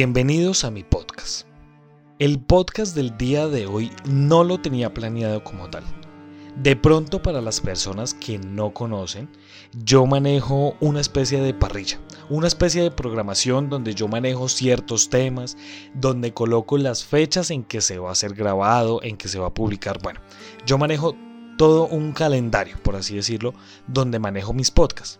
Bienvenidos a mi podcast. El podcast del día de hoy no lo tenía planeado como tal. De pronto para las personas que no conocen, yo manejo una especie de parrilla, una especie de programación donde yo manejo ciertos temas, donde coloco las fechas en que se va a ser grabado, en que se va a publicar. Bueno, yo manejo todo un calendario, por así decirlo, donde manejo mis podcasts.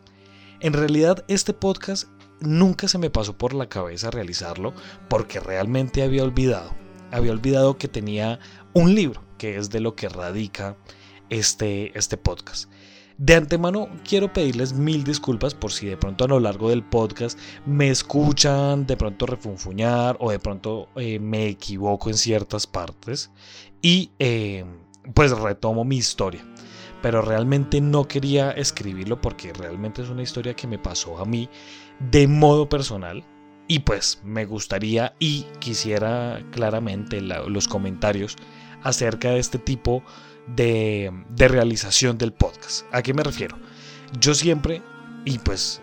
En realidad este podcast nunca se me pasó por la cabeza realizarlo porque realmente había olvidado. Había olvidado que tenía un libro, que es de lo que radica este, este podcast. De antemano quiero pedirles mil disculpas por si de pronto a lo largo del podcast me escuchan de pronto refunfuñar o de pronto eh, me equivoco en ciertas partes y eh, pues retomo mi historia pero realmente no quería escribirlo porque realmente es una historia que me pasó a mí de modo personal. Y pues me gustaría y quisiera claramente los comentarios acerca de este tipo de, realización del podcast. ¿A qué me refiero? Yo siempre, y pues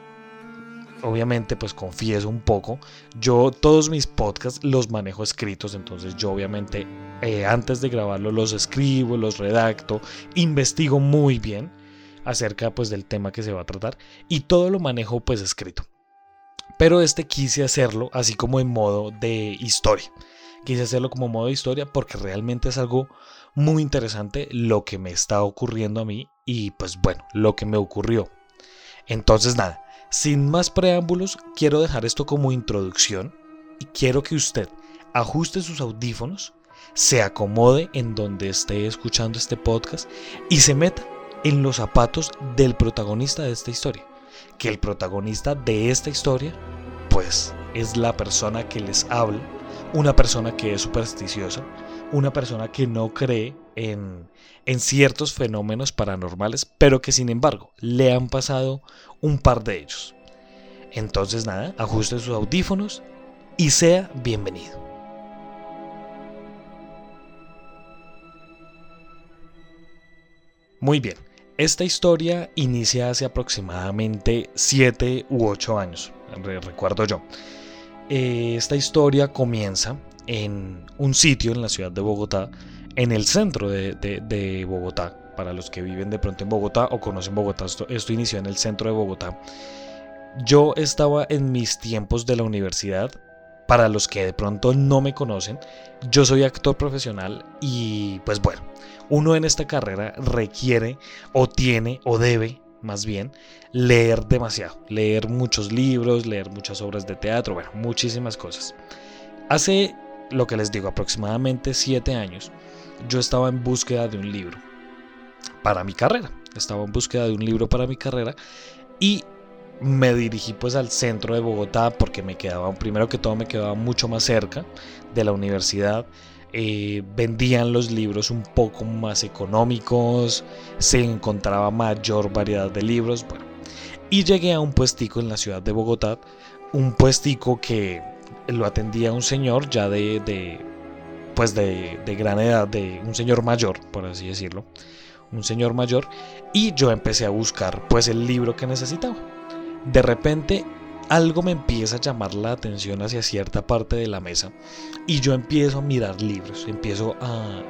obviamente pues confieso un poco, yo todos mis podcasts los manejo escritos, entonces yo obviamente eh, antes de grabarlo los escribo, los redacto, investigo muy bien acerca pues del tema que se va a tratar y todo lo manejo pues escrito. Pero este quise hacerlo así como en modo de historia. Quise hacerlo como modo de historia porque realmente es algo muy interesante lo que me está ocurriendo a mí y pues bueno, lo que me ocurrió. Entonces nada, sin más preámbulos, quiero dejar esto como introducción y quiero que usted ajuste sus audífonos, se acomode en donde esté escuchando este podcast y se meta en los zapatos del protagonista de esta historia. Que el protagonista de esta historia, pues, es la persona que les habla, una persona que es supersticiosa, una persona que no cree en, en ciertos fenómenos paranormales, pero que sin embargo le han pasado un par de ellos. Entonces nada, ajuste sus audífonos y sea bienvenido. Muy bien, esta historia inicia hace aproximadamente 7 u 8 años, recuerdo yo. Eh, esta historia comienza en un sitio en la ciudad de Bogotá, en el centro de, Bogotá. Para los que viven de pronto en Bogotá o conocen Bogotá, esto, esto inició en el centro de Bogotá. Yo estaba en mis tiempos de la universidad. Para los que de pronto no me conocen, yo soy actor profesional y pues bueno, uno en esta carrera requiere o tiene o debe más bien leer demasiado, leer muchos libros, leer muchas obras de teatro, bueno, muchísimas cosas. Hace lo que les digo, aproximadamente siete años, yo estaba en búsqueda de un libro para mi carrera. Estaba en búsqueda de un libro para mi carrera y me dirigí pues al centro de Bogotá porque me quedaba, primero que todo me quedaba mucho más cerca de la universidad. Eh, vendían los libros un poco más económicos, se encontraba mayor variedad de libros, bueno. Y llegué a un puestico en la ciudad de Bogotá, un puestico que lo atendía un señor ya de, pues de, de, gran edad, de un señor mayor, por así decirlo, un señor mayor, y yo empecé a buscar pues el libro que necesitaba. De repente algo me empieza a llamar la atención hacia cierta parte de la mesa y yo empiezo a mirar libros, empiezo a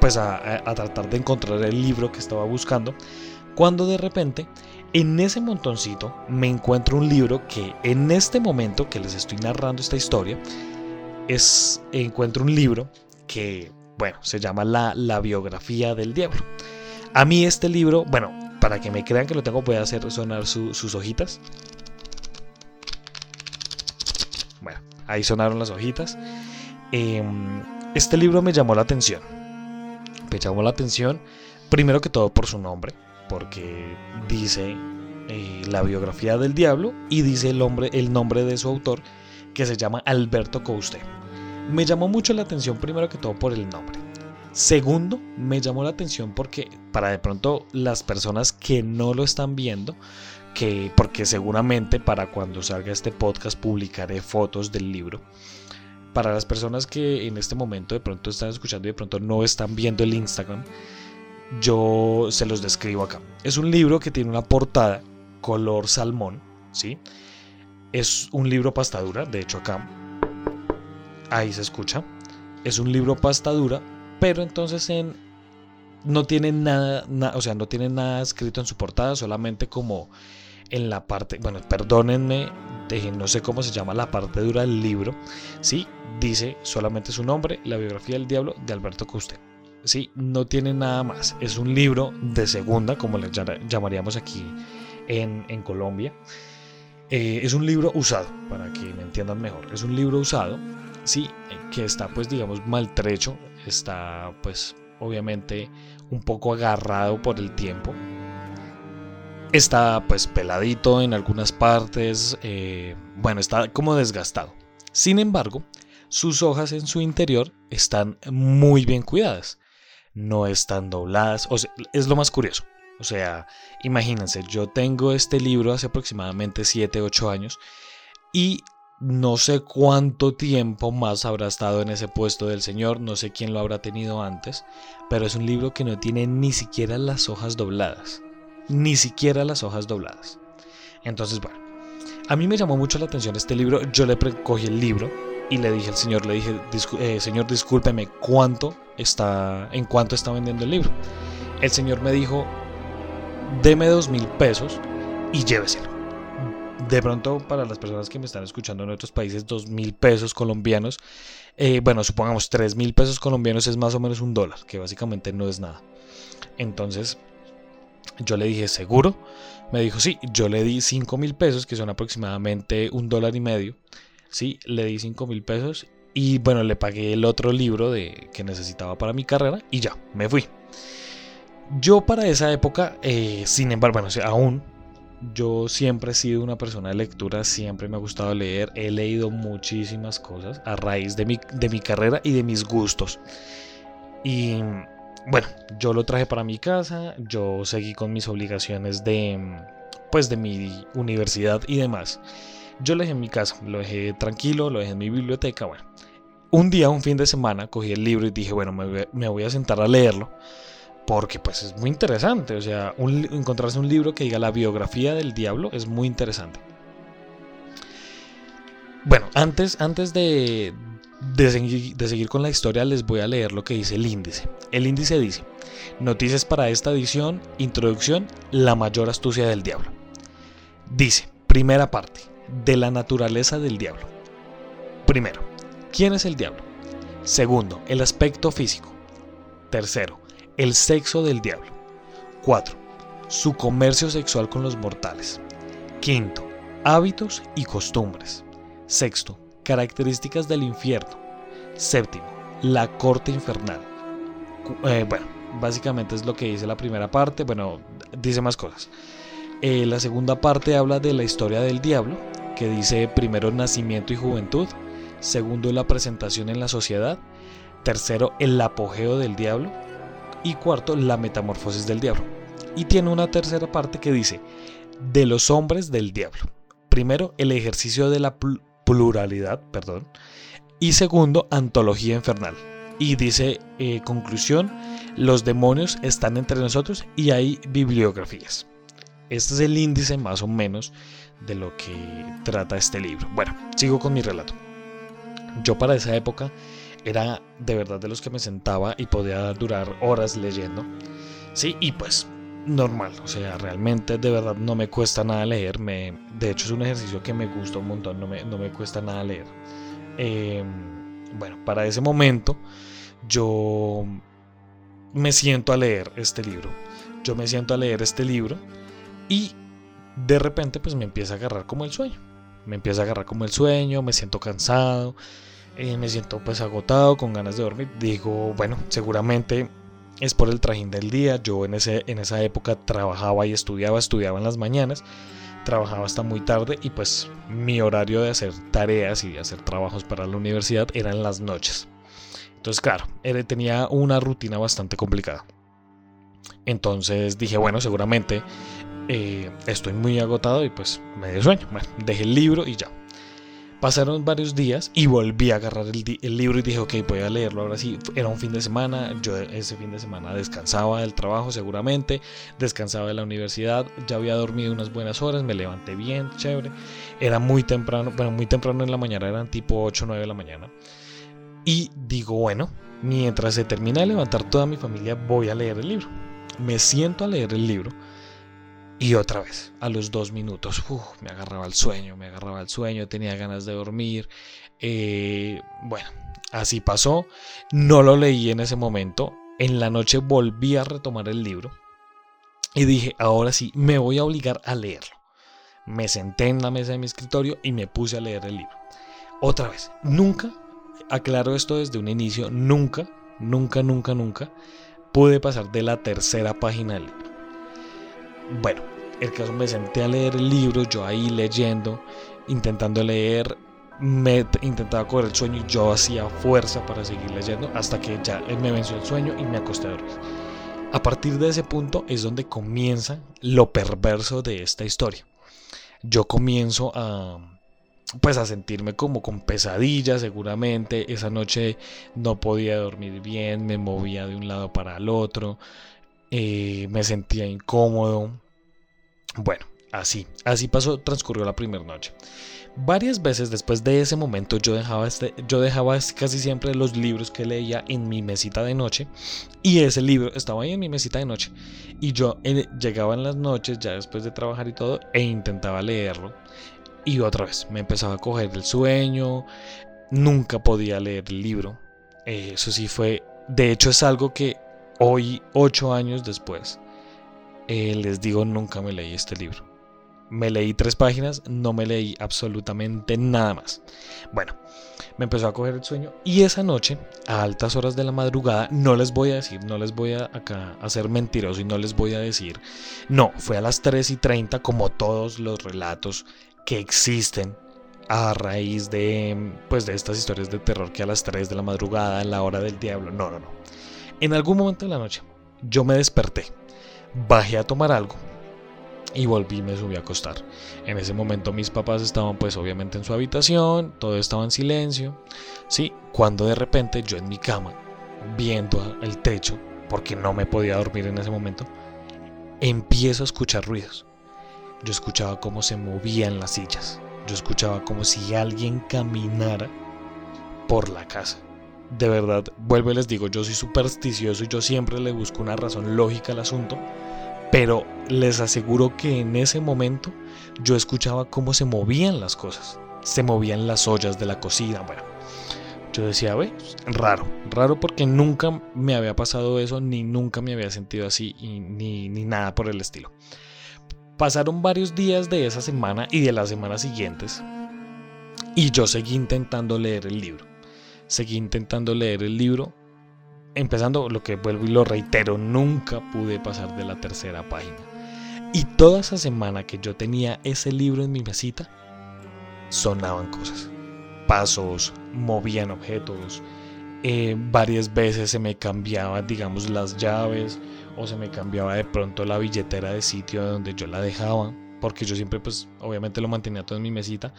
pues a, a tratar de encontrar el libro que estaba buscando, cuando de repente en ese montoncito me encuentro un libro que en este momento que les estoy narrando esta historia, es, encuentro un libro que, bueno, se llama la, la biografía del diablo. A mí este libro, bueno, para que me crean que lo tengo, voy a hacer sonar sus hojitas. Ahí sonaron las hojitas. Em, este libro me llamó la atención. Me llamó la atención, primero que todo por su nombre porque dice eh, la biografía del diablo y dice el, el nombre de su autor que se llama Alberto Couste. Me llamó mucho la atención primero que todo por el nombre. Segundo, me llamó la atención porque para de pronto las personas que no lo están viendo, que porque seguramente para cuando salga este podcast publicaré fotos del libro. Para las personas que en este momento de pronto están escuchando y de pronto no están viendo el Instagram, yo se los describo acá. Es un libro que tiene una portada color salmón, ¿sí? Es un libro pastadura, de hecho acá ahí se escucha. Es un libro pasta dura, pero entonces en no tiene nada, o sea, no tiene nada escrito en su portada, solamente como en la parte, bueno, perdónenme, no sé cómo se llama la parte dura del libro, sí, dice solamente su nombre, la biografía del diablo de Alberto Custe. Sí, no tiene nada más. Es un libro de segunda, como le llamaríamos aquí en, Colombia. Eh, es un libro usado, para que me entiendan mejor. Es un libro usado, sí, que está pues digamos maltrecho, está pues obviamente un poco agarrado por el tiempo. Está pues peladito en algunas partes, eh, bueno, está como desgastado. Sin embargo, sus hojas en su interior están muy bien cuidadas. No están dobladas, o sea, es lo más curioso. O sea, imagínense, yo tengo este libro hace aproximadamente 7, 8 años y no sé cuánto tiempo más habrá estado en ese puesto del Señor, no sé quién lo habrá tenido antes, pero es un libro que no tiene ni siquiera las hojas dobladas. Ni siquiera las hojas dobladas. Entonces, bueno, a mí me llamó mucho la atención este libro. Yo le cogí el libro y le dije al señor, le dije, eh, señor, discúlpeme, ¿cuánto está, en cuánto está vendiendo el libro? El señor me dijo, deme dos mil pesos y lléveselo de pronto para las personas que me están escuchando en otros países, dos mil pesos colombianos, eh, bueno, supongamos tres mil pesos colombianos es más o menos un dólar, que básicamente no es nada. Entonces, yo le dije, ¿seguro? Me dijo, sí, yo le di cinco mil pesos, que son aproximadamente un dólar y medio. Sí, le di cinco mil pesos y bueno, le pagué el otro libro de, que necesitaba para mi carrera y ya, me fui. Yo para esa época, eh, sin embargo, bueno, aún yo siempre he sido una persona de lectura, siempre me ha gustado leer, he leído muchísimas cosas a raíz de mi, de mi carrera y de mis gustos. Y bueno, yo lo traje para mi casa, yo seguí con mis obligaciones de pues de mi universidad y demás. Yo lo dejé en mi casa, lo dejé tranquilo, lo dejé en mi biblioteca, bueno. Un día, un fin de semana, cogí el libro y dije, bueno, me voy a sentar a leerlo porque pues es muy interesante, o sea, encontrarse un libro que diga la biografía del diablo es muy interesante. Bueno, antes, antes de, de, de seguir con la historia les voy a leer lo que dice el índice. El índice dice, noticias para esta edición, introducción, la mayor astucia del diablo. Dice, primera parte, de la naturaleza del diablo. Primero, ¿quién es el diablo? Segundo, el aspecto físico. Tercero, el sexo del diablo. 4. Su comercio sexual con los mortales. Quinto, hábitos y costumbres. Sexto, características del infierno. Séptimo, la corte infernal. Eh, bueno, básicamente es lo que dice la primera parte. Bueno, dice más cosas. Eh, la segunda parte habla de la historia del diablo, que dice primero nacimiento y juventud, segundo la presentación en la sociedad, tercero el apogeo del diablo, y cuarto, la metamorfosis del diablo. Y tiene una tercera parte que dice, de los hombres del diablo. Primero, el ejercicio de la pluralidad, perdón. Y segundo, antología infernal. Y dice, eh, conclusión, los demonios están entre nosotros y hay bibliografías. Este es el índice más o menos de lo que trata este libro. Bueno, sigo con mi relato. Yo para esa época era de verdad de los que me sentaba y podía durar horas leyendo. Sí, y pues normal, o sea, realmente de verdad no me cuesta nada leer, me, de hecho es un ejercicio que me gusta un montón, no me, no me cuesta nada leer. Em, bueno, para ese momento yo me siento a leer este libro, yo me siento a leer este libro y de repente pues me empieza a agarrar como el sueño, me empieza a agarrar como el sueño, me siento cansado eh, me siento pues agotado, con ganas de dormir. Digo, bueno, seguramente es por el trajín del día. Yo en, ese, en esa época trabajaba y estudiaba, estudiaba en las mañanas, trabajaba hasta muy tarde y pues mi horario de hacer tareas y de hacer trabajos para la universidad era en las noches. Entonces, claro, tenía una rutina bastante complicada. Entonces dije, bueno, seguramente eh, estoy muy agotado y pues me dio sueño. Bueno, dejé el libro y ya. Pasaron varios días y volví a agarrar el, libro y dije, ok, voy a leerlo ahora sí. Era un fin de semana, yo ese fin de semana descansaba del trabajo seguramente, descansaba de la universidad, ya había dormido unas buenas horas, me levanté bien, chévere. Era muy temprano, bueno, muy temprano en la mañana, eran tipo 8 o 9 de la mañana. Y digo, bueno, mientras se termina de levantar toda mi familia, voy a leer el libro. Me siento a leer el libro. Y otra vez, a los dos minutos, me agarraba el sueño, me agarraba el sueño, tenía ganas de dormir. Eh, bueno, así pasó. No lo leí en ese momento. En la noche volví a retomar el libro. Y dije, ahora sí, me voy a obligar a leerlo. Me senté en la mesa de mi escritorio y me puse a leer el libro. Otra vez, nunca, aclaro esto desde un inicio, nunca, nunca, nunca, nunca pude pasar de la tercera página del libro. Bueno, el caso me senté a leer el libro, yo ahí leyendo, intentando leer, me intentaba coger el sueño y yo hacía fuerza para seguir leyendo hasta que ya me venció el sueño y me acosté a dormir. A partir de ese punto es donde comienza lo perverso de esta historia. Yo comienzo a pues a sentirme como con pesadillas seguramente. Esa noche no podía dormir bien, me movía de un lado para el otro, eh, me sentía incómodo. Bueno, así, así pasó, transcurrió la primera noche. Varias veces después de ese momento yo dejaba, este, yo dejaba casi siempre los libros que leía en mi mesita de noche y ese libro estaba ahí en mi mesita de noche y yo eh, llegaba en las noches ya después de trabajar y todo e intentaba leerlo y otra vez me empezaba a coger el sueño, nunca podía leer el libro, eh, eso sí fue, de hecho es algo que hoy, ocho años después, eh, les digo nunca me leí este libro me leí tres páginas, no me leí absolutamente nada más. Bueno, me empezó a coger el sueño y esa noche, a altas horas de la madrugada, no les voy a decir, no les voy a acá hacer mentiroso y no les voy a decir, no, fue a las 3 y 30 como todos los relatos que existen a raíz de, pues, de estas historias de terror que a las 3 de la madrugada, en la hora del diablo, no, no, no. En algún momento de la noche, yo me desperté, bajé a tomar algo, y volví y me subí a acostar. En ese momento mis papás estaban pues obviamente en su habitación, todo estaba en silencio. Sí, cuando de repente yo en mi cama, viendo el techo, porque no me podía dormir en ese momento, empiezo a escuchar ruidos. Yo escuchaba cómo se movían las sillas. Yo escuchaba como si alguien caminara por la casa. De verdad, vuelvo y les digo, yo soy supersticioso y yo siempre le busco una razón lógica al asunto pero les aseguro que en ese momento yo escuchaba cómo se movían las cosas. Se movían las ollas de la cocina. Bueno, yo decía, ve, raro, raro porque nunca me había pasado eso, ni nunca me había sentido así, ni, ni nada por el estilo. Pasaron varios días de esa semana y de las semanas siguientes, y yo seguí intentando leer el libro. Seguí intentando leer el libro empezando lo que vuelvo y lo reitero, nunca pude pasar de la tercera página. Y toda esa semana que yo tenía ese libro en mi mesita, sonaban cosas. Pasos, movían objetos. Eh, varias veces se me cambiaban, digamos, las llaves o se me cambiaba de pronto la billetera de sitio donde yo la dejaba porque yo siempre pues obviamente lo mantenía todo en mi mesita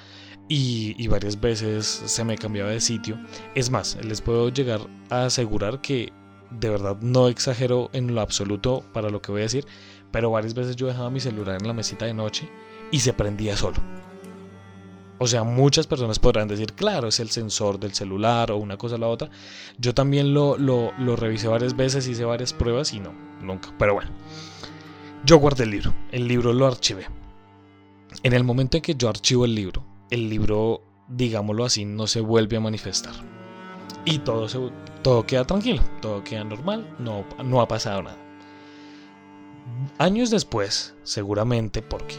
y, varias veces se me cambiaba de sitio. Es más, les puedo llegar a asegurar que de verdad no exagero en lo absoluto para lo que voy a decir, pero varias veces yo dejaba mi celular en la mesita de noche y se prendía solo. O sea, muchas personas podrán decir, claro, es el sensor del celular o una cosa o la otra. Yo también lo, lo, lo revisé varias veces, hice varias pruebas y no, nunca. Pero bueno, yo guardé el libro, el libro lo archivé. En el momento en que yo archivo el libro, el libro, digámoslo así, no se vuelve a manifestar. Y todo, se, todo queda tranquilo, todo queda normal, no, no ha pasado nada. Años después, seguramente, porque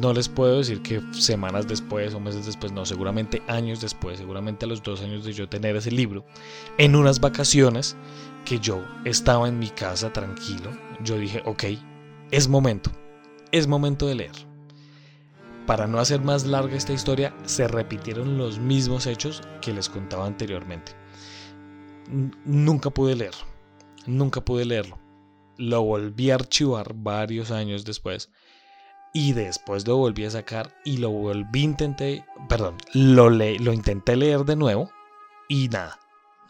no les puedo decir que semanas después o meses después, no, seguramente años después, seguramente a los dos años de yo tener ese libro, en unas vacaciones que yo estaba en mi casa tranquilo, yo dije, ok, es momento, es momento de leer. Para no hacer más larga esta historia, se repitieron los mismos hechos que les contaba anteriormente. nunca pude leerlo, nunca pude leerlo. Lo volví a archivar varios años después y después lo volví a sacar y lo volví intenté, perdón, lo, lo intenté leer de nuevo y nada,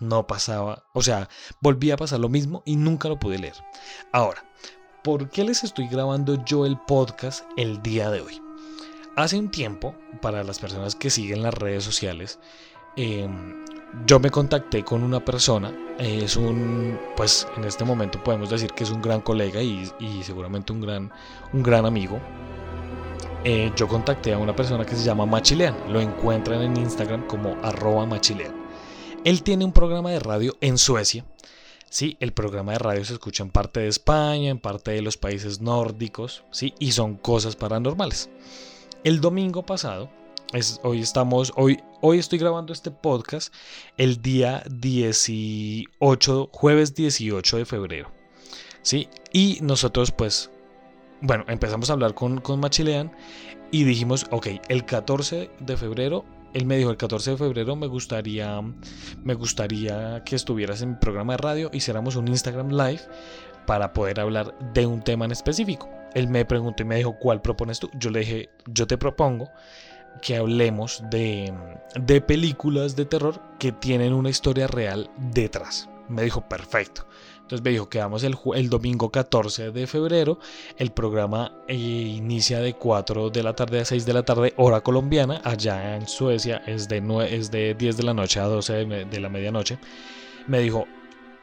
no pasaba, o sea, volví a pasar lo mismo y nunca lo pude leer. Ahora, ¿por qué les estoy grabando yo el podcast el día de hoy? Hace un tiempo, para las personas que siguen las redes sociales, em, yo me contacté con una persona, es un, pues en este momento podemos decir que es un gran colega y, seguramente un gran, un gran amigo. Eh, yo contacté a una persona que se llama Machilean, lo encuentran en Instagram como arroba machilean. Él tiene un programa de radio en Suecia. Sí, el programa de radio se escucha en parte de España, en parte de los países nórdicos, sí, y son cosas paranormales. El domingo pasado hoy estamos, hoy, hoy estoy grabando este podcast el día 18, jueves 18 de febrero. ¿Sí? Y nosotros pues, bueno, empezamos a hablar con, con Machilean y dijimos, ok, el 14 de febrero, él me dijo, el 14 de febrero me gustaría, me gustaría que estuvieras en mi programa de radio, hiciéramos un Instagram Live para poder hablar de un tema en específico. Él me preguntó y me dijo, ¿cuál propones tú? Yo le dije, yo te propongo que hablemos de, de películas de terror que tienen una historia real detrás. Me dijo, perfecto. Entonces me dijo, quedamos el, el domingo 14 de febrero. El programa eh, inicia de 4 de la tarde a 6 de la tarde, hora colombiana. Allá en Suecia es de, es de 10 de la noche a 12 de, la medianoche. Me dijo,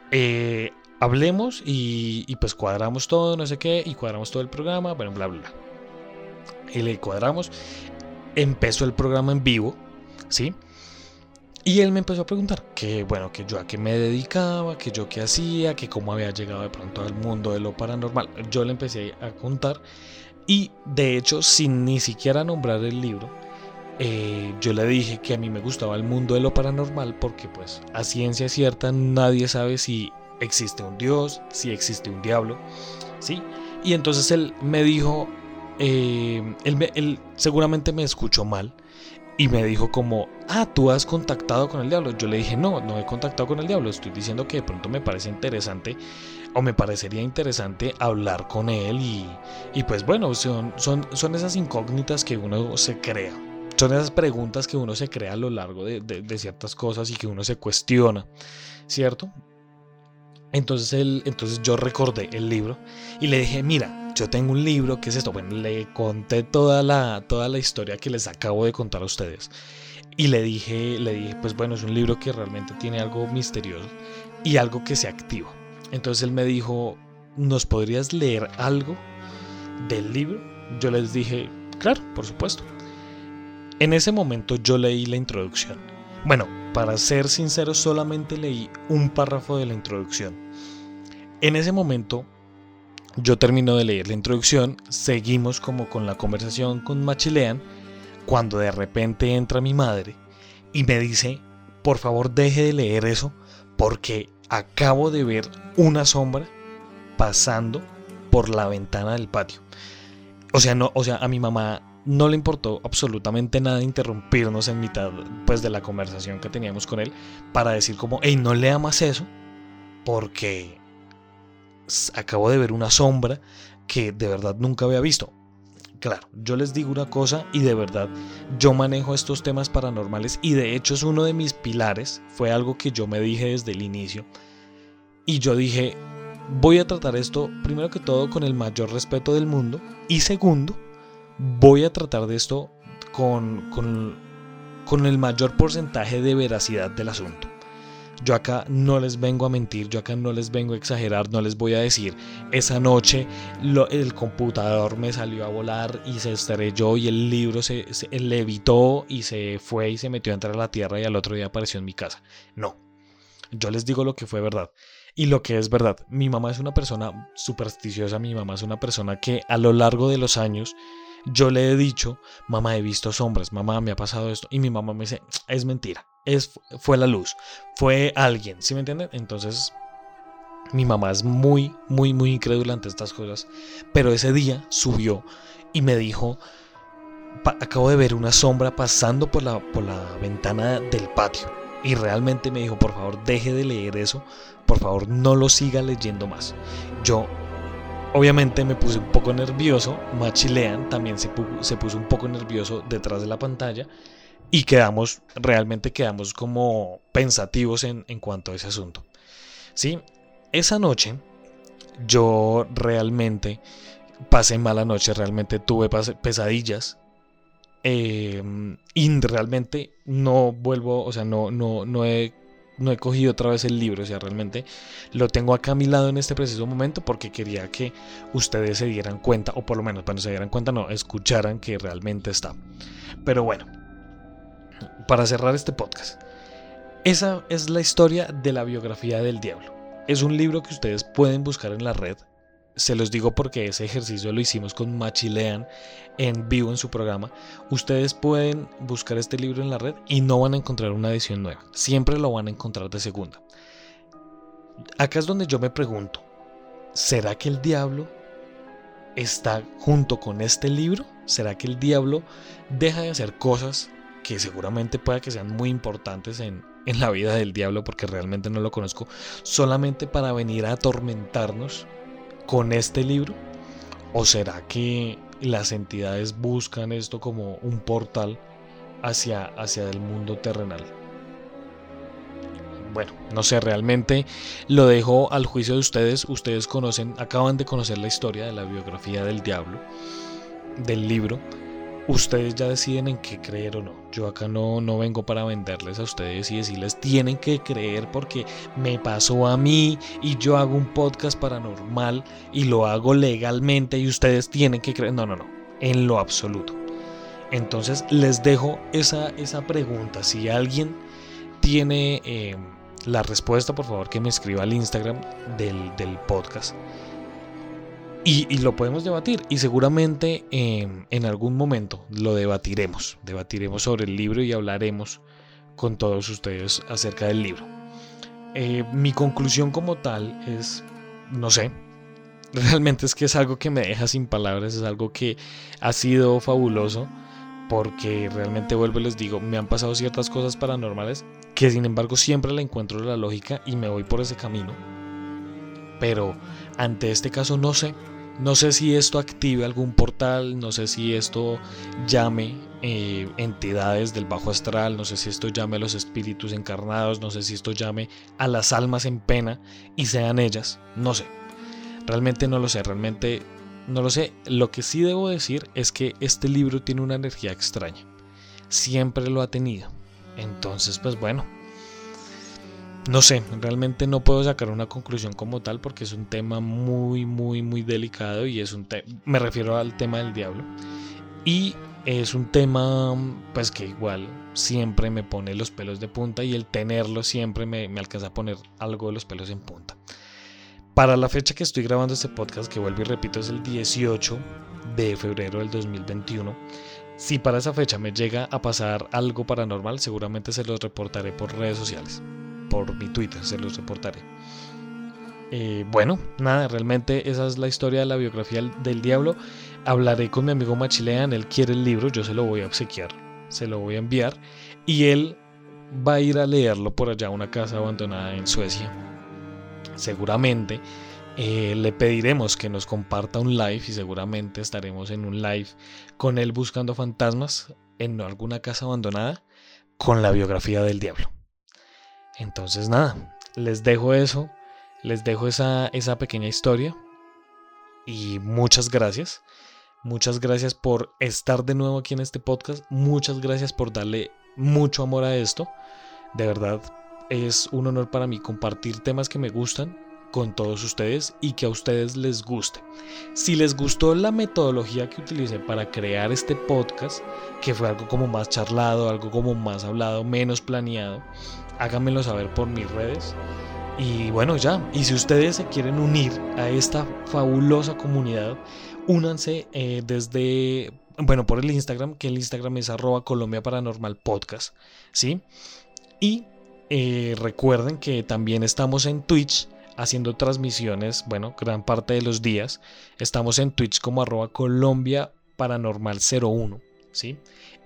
eh, hablemos y, pues cuadramos todo, no sé qué, y cuadramos todo el programa, bueno, bla, bla, bla. Y le cuadramos empezó el programa en vivo, ¿sí? Y él me empezó a preguntar que, bueno, que yo a qué me dedicaba, que yo qué hacía, que cómo había llegado de pronto al mundo de lo paranormal. Yo le empecé a contar y, de hecho, sin ni siquiera nombrar el libro, eh, yo le dije que a mí me gustaba el mundo de lo paranormal porque, pues, a ciencia cierta nadie sabe si existe un Dios, si existe un diablo, ¿sí? Y entonces él me dijo eh, él, seguramente me escuchó mal y me dijo como, ah, tú has contactado con el diablo. Yo le dije, no, no he contactado con el diablo. Estoy diciendo que de pronto me parece interesante o me parecería interesante hablar con él y, y pues bueno, son, son, son esas incógnitas que uno se crea. Son esas preguntas que uno se crea a lo largo de, de, ciertas cosas y que uno se cuestiona, ¿cierto? Entonces, él, entonces yo recordé el libro y le dije, mira, yo tengo un libro, ¿qué es esto? Bueno, le conté toda la, toda la historia que les acabo de contar a ustedes. Y le dije, le dije, pues bueno, es un libro que realmente tiene algo misterioso y algo que se activa. Entonces él me dijo, ¿nos podrías leer algo del libro? Yo les dije, claro, por supuesto. En ese momento yo leí la introducción. Bueno, para ser sincero, solamente leí un párrafo de la introducción. En ese momento yo termino de leer la introducción, seguimos como con la conversación con Machilean, cuando de repente entra mi madre y me dice, por favor deje de leer eso porque acabo de ver una sombra pasando por la ventana del patio. O sea, no, o sea, a mi mamá no le importó absolutamente nada interrumpirnos en mitad pues de la conversación que teníamos con él para decir como, hey, no lea más eso porque acabo de ver una sombra que de verdad nunca había visto. Claro, yo les digo una cosa y de verdad yo manejo estos temas paranormales y de hecho es uno de mis pilares, fue algo que yo me dije desde el inicio y yo dije, voy a tratar esto primero que todo con el mayor respeto del mundo y segundo, voy a tratar de esto con, con, el mayor porcentaje de veracidad del asunto. Yo acá no les vengo a mentir, yo acá no les vengo a exagerar, no les voy a decir, esa noche el computador me salió a volar y se estrelló y el libro se, levitó y se fue y se metió a entrar a la tierra y al otro día apareció en mi casa. No, yo les digo lo que fue verdad. Y lo que es verdad, mi mamá es una persona supersticiosa, mi mamá es una persona que a lo largo de los años yo le he dicho, mamá he visto sombras, mamá me ha pasado esto, y mi mamá me dice, es mentira es, fue la luz, fue alguien, ¿sí me entienden? Entonces, mi mamá es muy, muy, muy incrédula ante estas cosas, pero ese día subió y me dijo, acabo de ver una sombra pasando por la, por la ventana del patio. Y realmente me dijo, por favor, deje de leer eso, por favor, no lo siga leyendo más. Yo, obviamente, me puse un poco nervioso, Machilean también se, se puso un poco nervioso detrás de la pantalla y quedamos, realmente quedamos como pensativos en, cuanto a ese asunto. ¿Sí? Esa noche yo realmente pasé mala noche, realmente tuve pesadillas em, y realmente no vuelvo, o sea, no, no, no he no he cogido otra vez el libro, o sea, realmente lo tengo acá a mi lado en este preciso momento porque quería que ustedes se dieran cuenta, o por lo menos, cuando se dieran cuenta, no, escucharan que realmente está. Pero bueno, para cerrar este podcast, esa es la historia de la biografía del diablo. Es un libro que ustedes pueden buscar en la red se los digo porque ese ejercicio lo hicimos con Machilean en vivo en su programa. Ustedes pueden buscar este libro en la red y no van a encontrar una edición nueva. Siempre lo van a encontrar de segunda. Acá es donde yo me pregunto, ¿será que el diablo está junto con este libro? ¿Será que el diablo deja de hacer cosas que seguramente pueda que sean muy importantes en, en la vida del diablo porque realmente no lo conozco, solamente para venir a atormentarnos con este libro? ¿O será que las entidades buscan esto como un portal hacia, hacia el mundo terrenal? Bueno, no sé, realmente lo dejo al juicio de ustedes. Ustedes conocen, acaban de conocer la historia de la biografía del diablo, del libro ustedes ya deciden en qué creer o no. Yo acá no, no vengo para venderles a ustedes y decirles tienen que creer porque me pasó a mí y yo hago un podcast paranormal y lo hago legalmente y ustedes tienen que creer. No, no, no, en lo absoluto. Entonces les dejo esa, esa pregunta. Si alguien tiene eh, la respuesta, por favor que me escriba al Instagram del, del podcast. Y, lo podemos debatir y seguramente em, en algún momento lo debatiremos. Debatiremos sobre el libro y hablaremos con todos ustedes acerca del libro. Eh, mi conclusión como tal es, no sé, realmente es que es algo que me deja sin palabras, es algo que ha sido fabuloso porque realmente vuelvo y les digo, me han pasado ciertas cosas paranormales que sin embargo siempre le encuentro la lógica y me voy por ese camino. Pero ante este caso no sé, no sé si esto active algún portal, no sé si esto llame eh, entidades del bajo astral, no sé si esto llame a los espíritus encarnados, no sé si esto llame a las almas en pena y sean ellas, no sé. Realmente no lo sé, realmente no lo sé. Lo que sí debo decir es que este libro tiene una energía extraña. Siempre lo ha tenido. Entonces, pues bueno, no sé, realmente no puedo sacar una conclusión como tal porque es un tema muy, muy, muy delicado y es un me refiero al tema del diablo. Y es un tema pues que igual siempre me pone los pelos de punta y el tenerlo siempre me, me alcanza a poner algo de los pelos en punta. Para la fecha que estoy grabando este podcast, que vuelvo y repito, es el 18 de febrero del 2021. Si para esa fecha me llega a pasar algo paranormal, seguramente se los reportaré por redes sociales por mi Twitter, se los reportaré. Eh, bueno, nada, realmente esa es la historia de la biografía del diablo. Hablaré con mi amigo Machilean, él quiere el libro, yo se lo voy a obsequiar, se lo voy a enviar y él va a ir a leerlo por allá a una casa abandonada en Suecia. Seguramente eh, le pediremos que nos comparta un live y seguramente estaremos en un live con él buscando fantasmas en alguna casa abandonada con la biografía del diablo. Entonces nada, les dejo eso, les dejo esa, esa pequeña historia y muchas gracias. Muchas gracias por estar de nuevo aquí en este podcast. Muchas gracias por darle mucho amor a esto. De verdad, es un honor para mí compartir temas que me gustan con todos ustedes y que a ustedes les guste. Si les gustó la metodología que utilicé para crear este podcast, que fue algo como más charlado, algo como más hablado, menos planeado, háganmelo saber por mis redes. Y bueno, ya, y si ustedes se quieren unir a esta fabulosa comunidad, únanse eh, desde, bueno, por el Instagram, que el Instagram es arroba Colombia Paranormal Podcast, ¿sí? Y eh, recuerden que también estamos en Twitch haciendo transmisiones, bueno, gran parte de los días. Estamos en Twitch como arroba Colombia Paranormal 01, ¿sí?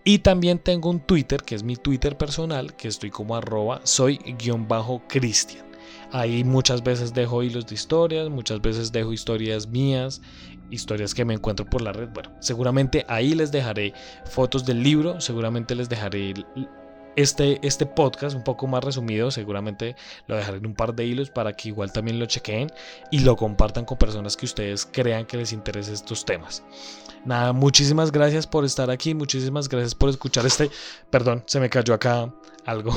Y también tengo un Twitter, que es mi Twitter personal, que estoy como arroba soy guion bajo Cristian. Ahí muchas veces dejo hilos de historias, muchas veces dejo historias mías, historias que me encuentro por la red. Bueno, seguramente ahí les dejaré fotos del libro, seguramente les dejaré este, este podcast un poco más resumido. Seguramente lo dejaré en un par de hilos para que igual también lo chequeen y lo compartan con personas que ustedes crean que les interesen estos temas. Nada, muchísimas gracias por estar aquí, muchísimas gracias por escuchar este, perdón, se me cayó acá algo.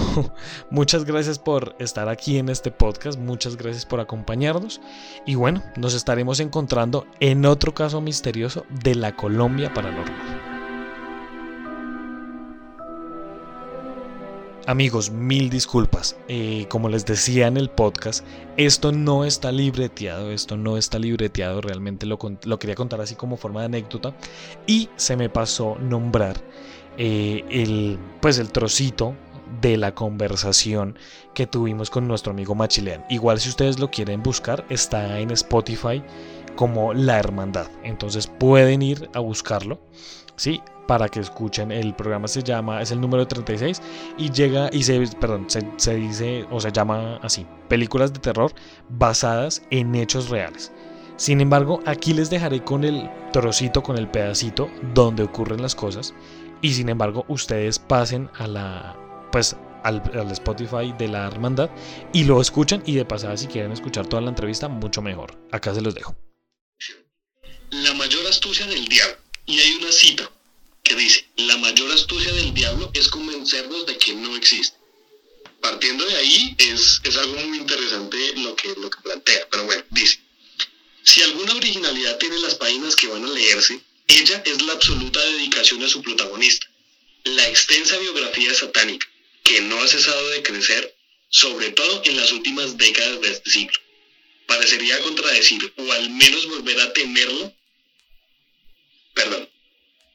muchas gracias por estar aquí en este podcast, muchas gracias por acompañarnos y bueno, nos estaremos encontrando en otro caso misterioso de la Colombia Paranormal. Amigos, mil disculpas. Eh, como les decía en el podcast, esto no está libreteado, esto no está libreteado, realmente lo, lo quería contar así como forma de anécdota. Y se me pasó nombrar eh, el, pues el trocito de la conversación que tuvimos con nuestro amigo Machilean. Igual si ustedes lo quieren buscar, está en Spotify como La Hermandad. Entonces pueden ir a buscarlo. Sí, para que escuchen. El programa se llama, es el número 36 y llega y se, perdón, se, dice o se llama así, películas de terror basadas en hechos reales. Sin embargo, aquí les dejaré con el trocito, con el pedacito donde ocurren las cosas y sin embargo ustedes pasen a la, pues al, al, Spotify de la hermandad y lo escuchan y de pasada si quieren escuchar toda la entrevista mucho mejor. Acá se los dejo. La mayor astucia del diablo. Y hay una cita que dice, la mayor astucia del diablo es convencernos de que no existe. Partiendo de ahí es, es algo muy interesante lo que, lo que plantea, pero bueno, dice, si alguna originalidad tiene las páginas que van a leerse, ella es la absoluta dedicación a su protagonista, la extensa biografía satánica, que no ha cesado de crecer, sobre todo en las últimas décadas de este siglo. Parecería contradecir, o al menos volver a tenerlo, perdón,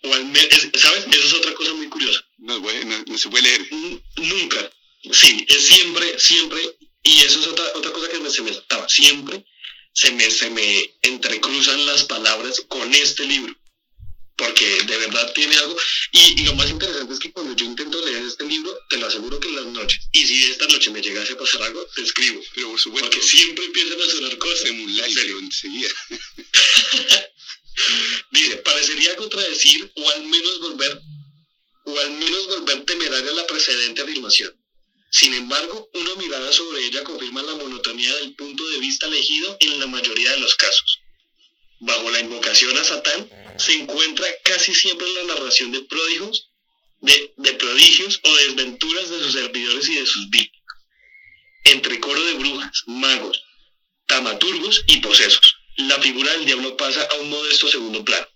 o al ¿sabes? Eso es otra cosa muy curiosa. No, no, se puede leer. Nunca. Sí, es siempre, siempre, y eso es otra, otra cosa que me, se me saltaba, siempre se me, se me entrecruzan las palabras con este libro, porque de verdad tiene algo, y, lo más interesante es que cuando yo intento leer este libro, te lo aseguro que en las noches, y si esta noche me llegase a pasar algo, te escribo, pero por supuesto, porque siempre empiezan a sonar cosas. un like, enseguida. Dice, parecería contradecir o al menos volver o al menos volver temeraria la precedente afirmación. Sin embargo, una mirada sobre ella confirma la monotonía del punto de vista elegido en la mayoría de los casos. Bajo la invocación a Satán se encuentra casi siempre la narración de prodigios, de, de prodigios o desventuras de sus servidores y de sus víctimas, entre coro de brujas, magos, tamaturgos y posesos la figura del diablo pasa a un modesto segundo plano.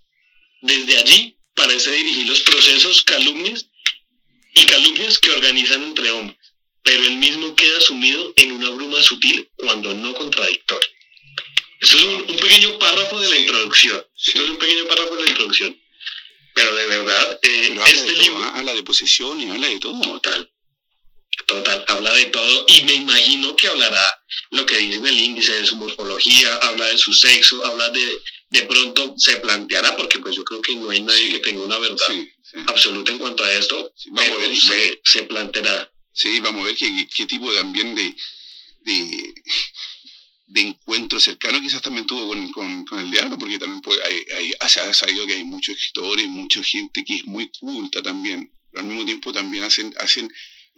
Desde allí parece dirigir los procesos, calumnias y calumnias que organizan entre hombres, pero él mismo queda sumido en una bruma sutil cuando no contradictoria. Esto es un, pequeño párrafo de la introducción. Esto es un pequeño párrafo de la introducción. Pero de verdad, eh, este libro... habla de posesión y habla de todo. Total. Total, habla de todo y me imagino que hablará lo que dice en el índice de su morfología, habla de su sexo, habla de, de pronto se planteará, porque pues yo creo que no hay nadie que tenga una verdad absoluta en cuanto a esto, vamos a ver, se, se, planteará. Sí, vamos a ver qué, qué tipo también de, de, de, encuentro cercano quizás también tuvo con, con, con el diablo, porque también puede, hay, se ha sabido que hay muchos escritores, mucha gente que es muy culta también, pero al mismo tiempo también hacen, hacen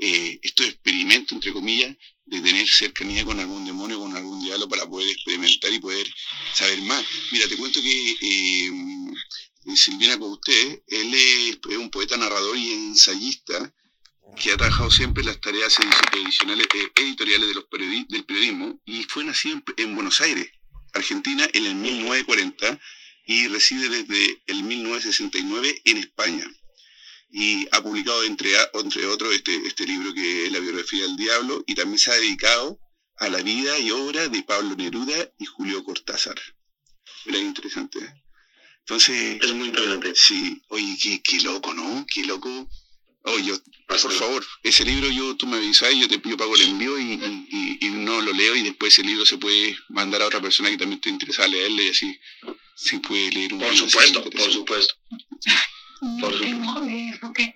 eh, estos experimentos, entre comillas, de tener cercanía con algún demonio, con algún diablo, para poder experimentar y poder saber más. Mira, te cuento que eh, Silvina usted, él es, un poeta, narrador y ensayista que ha trabajado siempre las tareas editoriales, eh, de los del periodismo y fue nacido en, Buenos Aires, Argentina, en el 1940 y reside desde el 1969 en España y ha publicado entre, entre otros este, este libro que es La biografía del diablo y también se ha dedicado a la vida y obra de Pablo Neruda y Julio Cortázar. Era interesante. Entonces... Es muy interesante. Sí, oye, qué, qué loco, ¿no? Qué loco. Oye, por favor, ese libro yo tú me avisas y yo te pido pago el envío y, y, no lo leo y después ese libro se puede mandar a otra persona que también esté interesada en leerle y así se puede leer un Por supuesto, por supuesto. Por eso que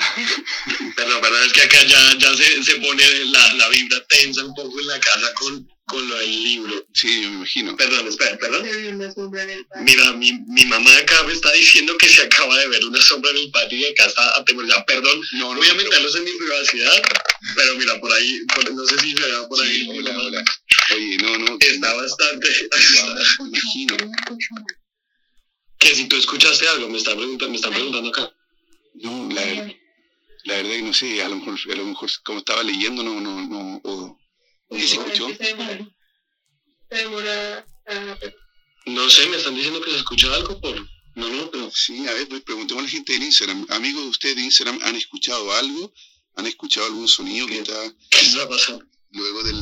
Perdón, perdón, es que acá ya, ya se, se pone la, la, vibra tensa un poco en la casa con, con lo del libro. Sí, yo me imagino. Perdón, espera, perdón. Mira, mi, mi mamá acá me está diciendo que se acaba de ver una sombra en el patio de casa atemorizada. Perdón, No, no, voy a meterlos en mi privacidad, pero mira, por ahí, por- no sé si se vea por ahí. Sí, hola, hola. Oye, no, no. Está bastante. Wow, me imagino. Que si tú escuchaste algo, me están preguntando, me están preguntando acá. No, la, ver- la verdad que no sé, a lo mejor, a lo mejor como estaba leyendo, no, no, no. O, ¿Qué se escuchó? No sé, me están diciendo que se escucha algo por. No, no, pero. Sí, a ver, pues preguntemos a la gente del Instagram. Amigos de ustedes de Instagram, ¿han escuchado algo? ¿Han escuchado algún sonido que está ¿Qué está pasando? luego del...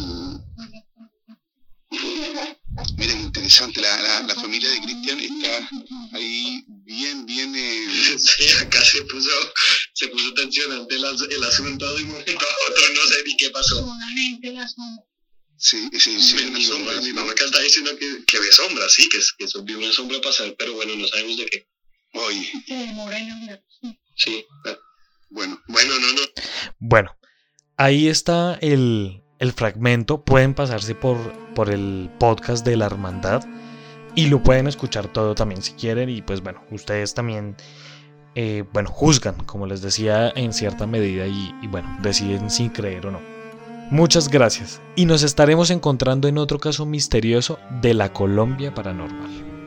Mira, qué interesante, la, la, la familia de Cristian está ahí bien, bien... eh, Sí, acá se puso, se puso tensionante el, as- el asunto de un momento a otro, no sé ni qué pasó. sí, sí, sí, mi, sombra, mamá, mi mamá acá está diciendo que, que ve sombras, sí, que, que eso- vio una sombra pasar, pero bueno, no sabemos de qué. Oye, Sí, pero- bueno, bueno, no, no. Bueno, ahí está el, el fragmento. Pueden pasarse por, por el podcast de la hermandad y lo pueden escuchar todo también si quieren. Y pues bueno, ustedes también, eh, bueno, juzgan, como les decía, en cierta medida y, y bueno, deciden si creer o no. Muchas gracias y nos estaremos encontrando en otro caso misterioso de la Colombia Paranormal.